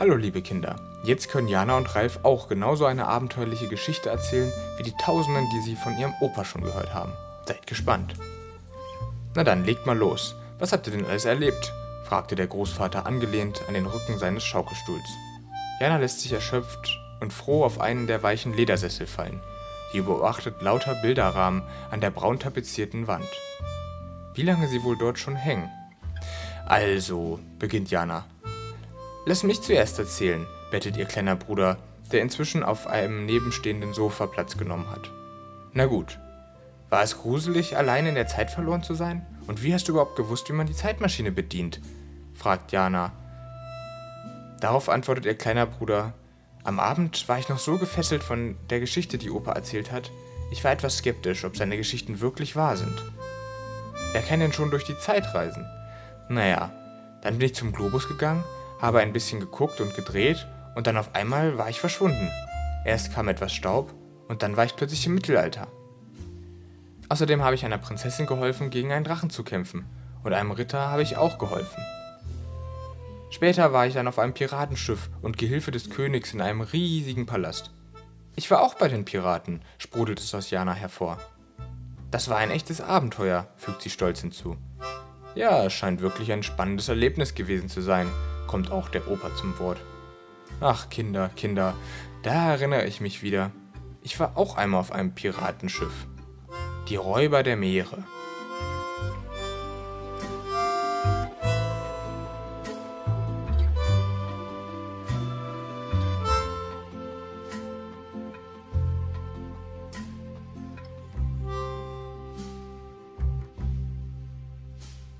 Hallo liebe Kinder, jetzt können Jana und Ralf auch genauso eine abenteuerliche Geschichte erzählen wie die Tausenden, die sie von ihrem Opa schon gehört haben. Seid gespannt. Na dann, legt mal los. Was habt ihr denn alles erlebt? fragte der Großvater angelehnt an den Rücken seines Schaukelstuhls. Jana lässt sich erschöpft und froh auf einen der weichen Ledersessel fallen. Sie beobachtet lauter Bilderrahmen an der braun tapezierten Wand. Wie lange sie wohl dort schon hängen? Also, beginnt Jana. Lass mich zuerst erzählen, bettet ihr kleiner Bruder, der inzwischen auf einem nebenstehenden Sofa Platz genommen hat. Na gut. War es gruselig, allein in der Zeit verloren zu sein? Und wie hast du überhaupt gewusst, wie man die Zeitmaschine bedient? fragt Jana. Darauf antwortet ihr kleiner Bruder, am Abend war ich noch so gefesselt von der Geschichte, die Opa erzählt hat, ich war etwas skeptisch, ob seine Geschichten wirklich wahr sind. Er kann denn schon durch die Zeit reisen. Naja, dann bin ich zum Globus gegangen, habe ein bisschen geguckt und gedreht und dann auf einmal war ich verschwunden. Erst kam etwas Staub und dann war ich plötzlich im Mittelalter. Außerdem habe ich einer Prinzessin geholfen, gegen einen Drachen zu kämpfen und einem Ritter habe ich auch geholfen. Später war ich dann auf einem Piratenschiff und Gehilfe des Königs in einem riesigen Palast. Ich war auch bei den Piraten, sprudelt es aus Jana hervor. Das war ein echtes Abenteuer, fügt sie stolz hinzu. Ja, es scheint wirklich ein spannendes Erlebnis gewesen zu sein, kommt auch der Opa zum Wort. Ach, Kinder, Kinder, da erinnere ich mich wieder. Ich war auch einmal auf einem Piratenschiff. Die Räuber der Meere.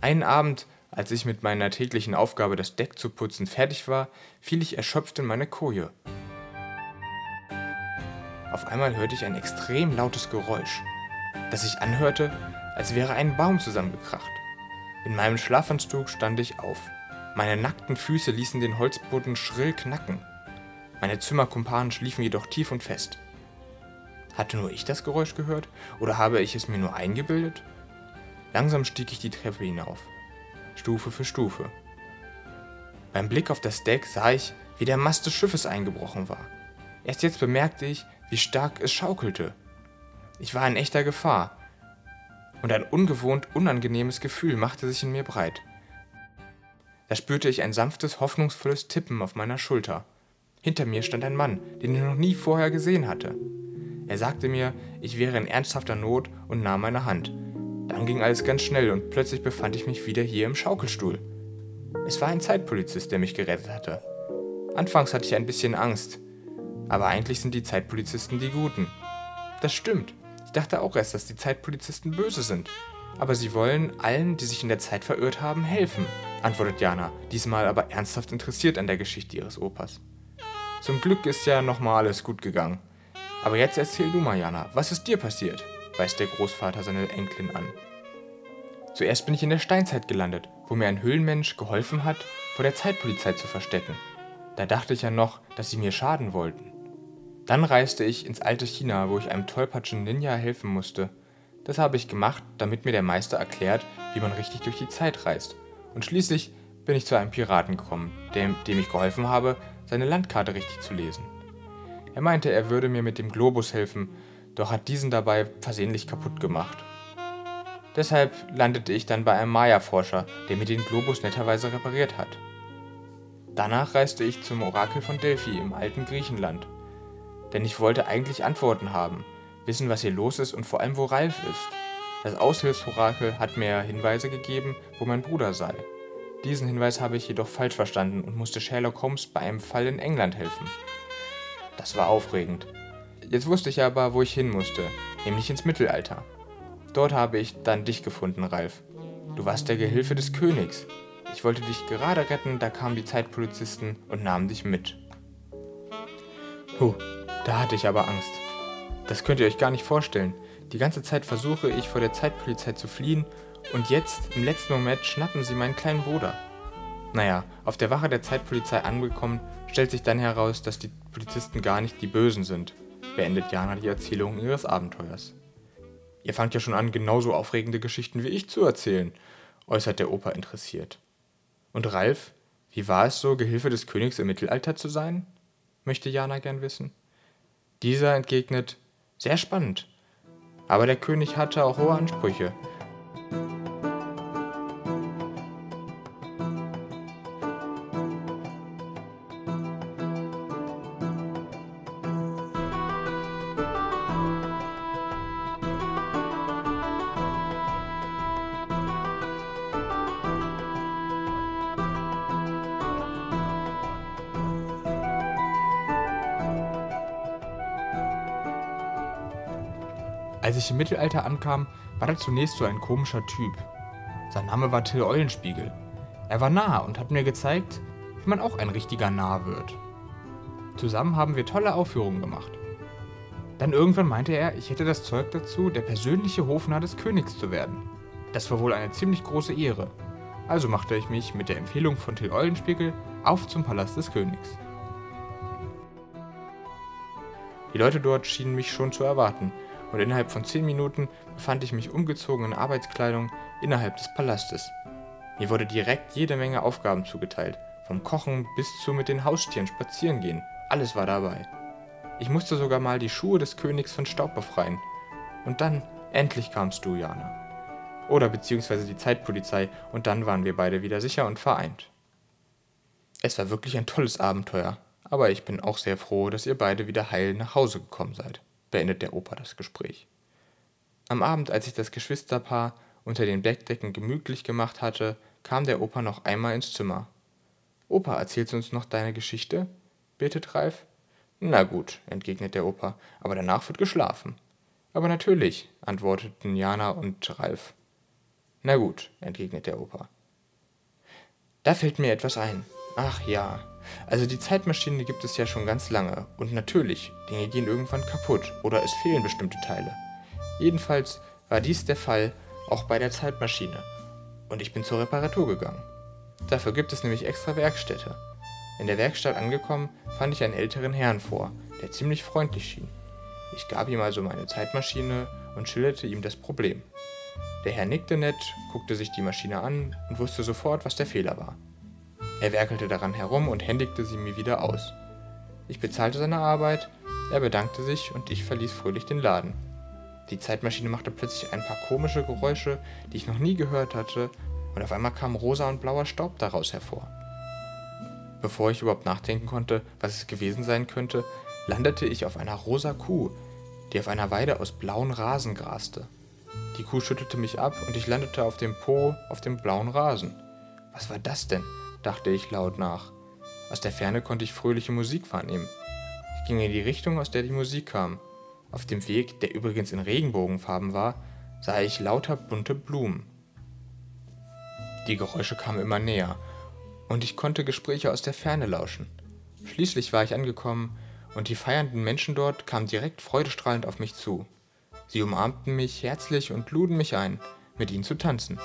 Einen Abend, als ich mit meiner täglichen Aufgabe, das Deck zu putzen, fertig war, fiel ich erschöpft in meine Koje. Auf einmal hörte ich ein extrem lautes Geräusch, das sich anhörte, als wäre ein Baum zusammengekracht. In meinem Schlafanzug stand ich auf. Meine nackten Füße ließen den Holzboden schrill knacken. Meine Zimmerkumpanen schliefen jedoch tief und fest. Hatte nur ich das Geräusch gehört oder habe ich es mir nur eingebildet? Langsam stieg ich die Treppe hinauf, Stufe für Stufe. Beim Blick auf das Deck sah ich, wie der Mast des Schiffes eingebrochen war. Erst jetzt bemerkte ich, wie stark es schaukelte. Ich war in echter Gefahr. Und ein ungewohnt unangenehmes Gefühl machte sich in mir breit. Da spürte ich ein sanftes, hoffnungsvolles Tippen auf meiner Schulter. Hinter mir stand ein Mann, den ich noch nie vorher gesehen hatte. Er sagte mir, ich wäre in ernsthafter Not und nahm meine Hand. Dann ging alles ganz schnell und plötzlich befand ich mich wieder hier im Schaukelstuhl. Es war ein Zeitpolizist, der mich gerettet hatte. Anfangs hatte ich ein bisschen Angst, aber eigentlich sind die Zeitpolizisten die Guten. Das stimmt. Ich dachte auch erst, dass die Zeitpolizisten böse sind. Aber sie wollen allen, die sich in der Zeit verirrt haben, helfen, antwortet Jana, diesmal aber ernsthaft interessiert an der Geschichte ihres Opas. Zum Glück ist ja nochmal alles gut gegangen. Aber jetzt erzähl du mal, Jana, was ist dir passiert? Weist der Großvater seine Enkelin an. Zuerst bin ich in der Steinzeit gelandet, wo mir ein Höhlenmensch geholfen hat, vor der Zeitpolizei zu verstecken. Da dachte ich ja noch, dass sie mir schaden wollten. Dann reiste ich ins alte China, wo ich einem tollpatschen Ninja helfen musste. Das habe ich gemacht, damit mir der Meister erklärt, wie man richtig durch die Zeit reist. Und schließlich bin ich zu einem Piraten gekommen, dem, dem ich geholfen habe, seine Landkarte richtig zu lesen. Er meinte, er würde mir mit dem Globus helfen, doch hat diesen dabei versehentlich kaputt gemacht. Deshalb landete ich dann bei einem Maya-Forscher, der mir den Globus netterweise repariert hat. Danach reiste ich zum Orakel von Delphi im alten Griechenland. Denn ich wollte eigentlich Antworten haben, wissen, was hier los ist und vor allem, wo Ralf ist. Das Aushilfsorakel hat mir Hinweise gegeben, wo mein Bruder sei. Diesen Hinweis habe ich jedoch falsch verstanden und musste Sherlock Holmes bei einem Fall in England helfen. Das war aufregend. Jetzt wusste ich aber, wo ich hin musste, nämlich ins Mittelalter. Dort habe ich dann dich gefunden, Ralf. Du warst der Gehilfe des Königs. Ich wollte dich gerade retten, da kamen die Zeitpolizisten und nahmen dich mit. Puh, da hatte ich aber Angst. Das könnt ihr euch gar nicht vorstellen. Die ganze Zeit versuche ich vor der Zeitpolizei zu fliehen und jetzt, im letzten Moment, schnappen sie meinen kleinen Bruder. Naja, auf der Wache der Zeitpolizei angekommen, stellt sich dann heraus, dass die Polizisten gar nicht die Bösen sind, beendet Jana die Erzählung ihres Abenteuers. Ihr fangt ja schon an, genauso aufregende Geschichten wie ich zu erzählen, äußert der Opa interessiert. Und Ralf, Wie war es so, Gehilfe des Königs im Mittelalter zu sein? möchte Jana gern wissen. Dieser entgegnet, sehr spannend. Aber der König hatte auch hohe Ansprüche Als ich im Mittelalter ankam, war er zunächst so ein komischer Typ. Sein Name war Till Eulenspiegel. Er war nah und hat mir gezeigt, wie man auch ein richtiger Narr wird. Zusammen haben wir tolle Aufführungen gemacht. Dann irgendwann meinte er, ich hätte das Zeug dazu, der persönliche Hofnarr des Königs zu werden. Das war wohl eine ziemlich große Ehre. Also machte ich mich mit der Empfehlung von Till Eulenspiegel auf zum Palast des Königs. Die Leute dort schienen mich schon zu erwarten, und innerhalb von zehn Minuten befand ich mich umgezogen in Arbeitskleidung innerhalb des Palastes. Mir wurde direkt jede Menge Aufgaben zugeteilt, vom Kochen bis zu mit den Haustieren spazieren gehen. Alles war dabei. Ich musste sogar mal die Schuhe des Königs von Staub befreien. Und dann, endlich kamst du, Jana. Oder beziehungsweise die Zeitpolizei, und dann waren wir beide wieder sicher und vereint. Es war wirklich ein tolles Abenteuer, aber ich bin auch sehr froh, dass ihr beide wieder heil nach Hause gekommen seid beendet der Opa das Gespräch. Am Abend, als sich das Geschwisterpaar unter den Bettdecken gemütlich gemacht hatte, kam der Opa noch einmal ins Zimmer. Opa, erzählst du uns noch deine Geschichte? bittet Ralf. Na gut, entgegnet der Opa, aber danach wird geschlafen. Aber natürlich, antworteten Jana und Ralf. Na gut, entgegnet der Opa. Da fällt mir etwas ein. Ach ja, also die Zeitmaschine gibt es ja schon ganz lange. Und natürlich, Dinge gehen irgendwann kaputt oder es fehlen bestimmte Teile. Jedenfalls war dies der Fall auch bei der Zeitmaschine. Und ich bin zur Reparatur gegangen. Dafür gibt es nämlich extra Werkstätte. In der Werkstatt angekommen, fand ich einen älteren Herrn vor, der ziemlich freundlich schien. Ich gab ihm also meine Zeitmaschine und schilderte ihm das Problem. Der Herr nickte nett, guckte sich die Maschine an und wusste sofort, was der Fehler war. Er werkelte daran herum und händigte sie mir wieder aus. Ich bezahlte seine Arbeit, er bedankte sich und ich verließ fröhlich den Laden. Die Zeitmaschine machte plötzlich ein paar komische Geräusche, die ich noch nie gehört hatte, und auf einmal kam rosa und blauer Staub daraus hervor. Bevor ich überhaupt nachdenken konnte, was es gewesen sein könnte, landete ich auf einer rosa Kuh, die auf einer Weide aus blauen Rasen graste. Die Kuh schüttelte mich ab und ich landete auf dem Po auf dem blauen Rasen. Was war das denn? Dachte ich laut nach. Aus der Ferne konnte ich fröhliche Musik wahrnehmen. Ich ging in die Richtung, aus der die Musik kam. Auf dem Weg, der übrigens in Regenbogenfarben war, sah ich lauter bunte Blumen. Die Geräusche kamen immer näher, und ich konnte Gespräche aus der Ferne lauschen. Schließlich war ich angekommen, und die feiernden Menschen dort kamen direkt freudestrahlend auf mich zu. Sie umarmten mich herzlich und luden mich ein, mit ihnen zu tanzen.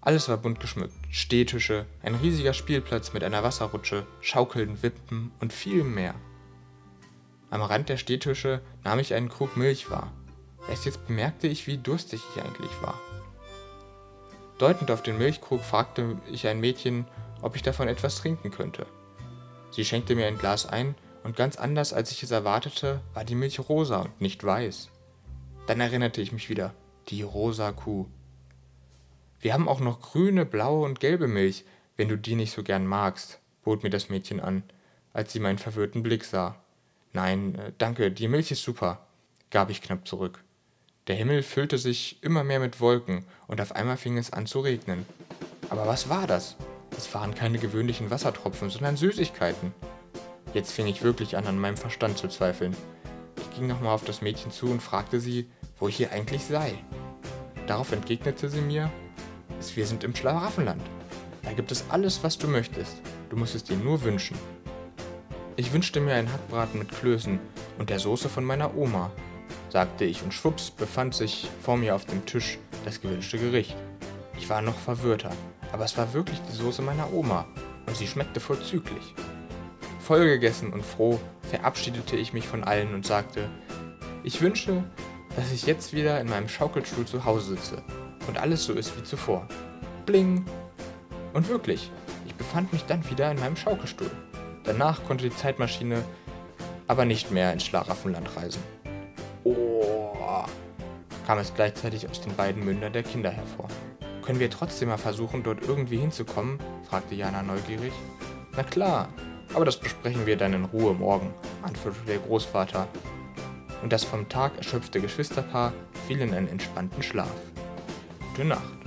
Alles war bunt geschmückt. Stehtische, ein riesiger Spielplatz mit einer Wasserrutsche, Schaukeln, Wippen und viel mehr. Am Rand der Stehtische nahm ich einen Krug Milch wahr. Erst jetzt bemerkte ich, wie durstig ich eigentlich war. Deutend auf den Milchkrug fragte ich ein Mädchen, ob ich davon etwas trinken könnte. Sie schenkte mir ein Glas ein, und ganz anders als ich es erwartete, war die Milch rosa und nicht weiß. Dann erinnerte ich mich wieder, die rosa Kuh. Wir haben auch noch grüne, blaue und gelbe Milch, wenn du die nicht so gern magst, bot mir das Mädchen an, als sie meinen verwirrten Blick sah. Nein, äh, danke, die Milch ist super, gab ich knapp zurück. Der Himmel füllte sich immer mehr mit Wolken und auf einmal fing es an zu regnen. Aber was war das? Es waren keine gewöhnlichen Wassertropfen, sondern Süßigkeiten. Jetzt fing ich wirklich an, an meinem Verstand zu zweifeln. Ich ging nochmal auf das Mädchen zu und fragte sie, wo ich hier eigentlich sei. Darauf entgegnete sie mir, wir sind im Schlaraffenland. Da gibt es alles, was du möchtest. Du musst es dir nur wünschen. Ich wünschte mir einen Hackbraten mit Klößen und der Soße von meiner Oma, sagte ich, und schwupps befand sich vor mir auf dem Tisch das gewünschte Gericht. Ich war noch verwirrter, aber es war wirklich die Soße meiner Oma und sie schmeckte vorzüglich. Vollgegessen und froh verabschiedete ich mich von allen und sagte, ich wünsche, dass ich jetzt wieder in meinem Schaukelstuhl zu Hause sitze und alles so ist wie zuvor. Bling! Und wirklich, ich befand mich dann wieder in meinem Schaukelstuhl. Danach konnte die Zeitmaschine aber nicht mehr ins Schlaraffenland reisen. Oh, kam es gleichzeitig aus den beiden Mündern der Kinder hervor. Können wir trotzdem mal versuchen, dort irgendwie hinzukommen? fragte Jana neugierig. Na klar, aber das besprechen wir dann in Ruhe morgen, antwortete der Großvater. Und das vom Tag erschöpfte Geschwisterpaar fiel in einen entspannten Schlaf. Gute Nacht.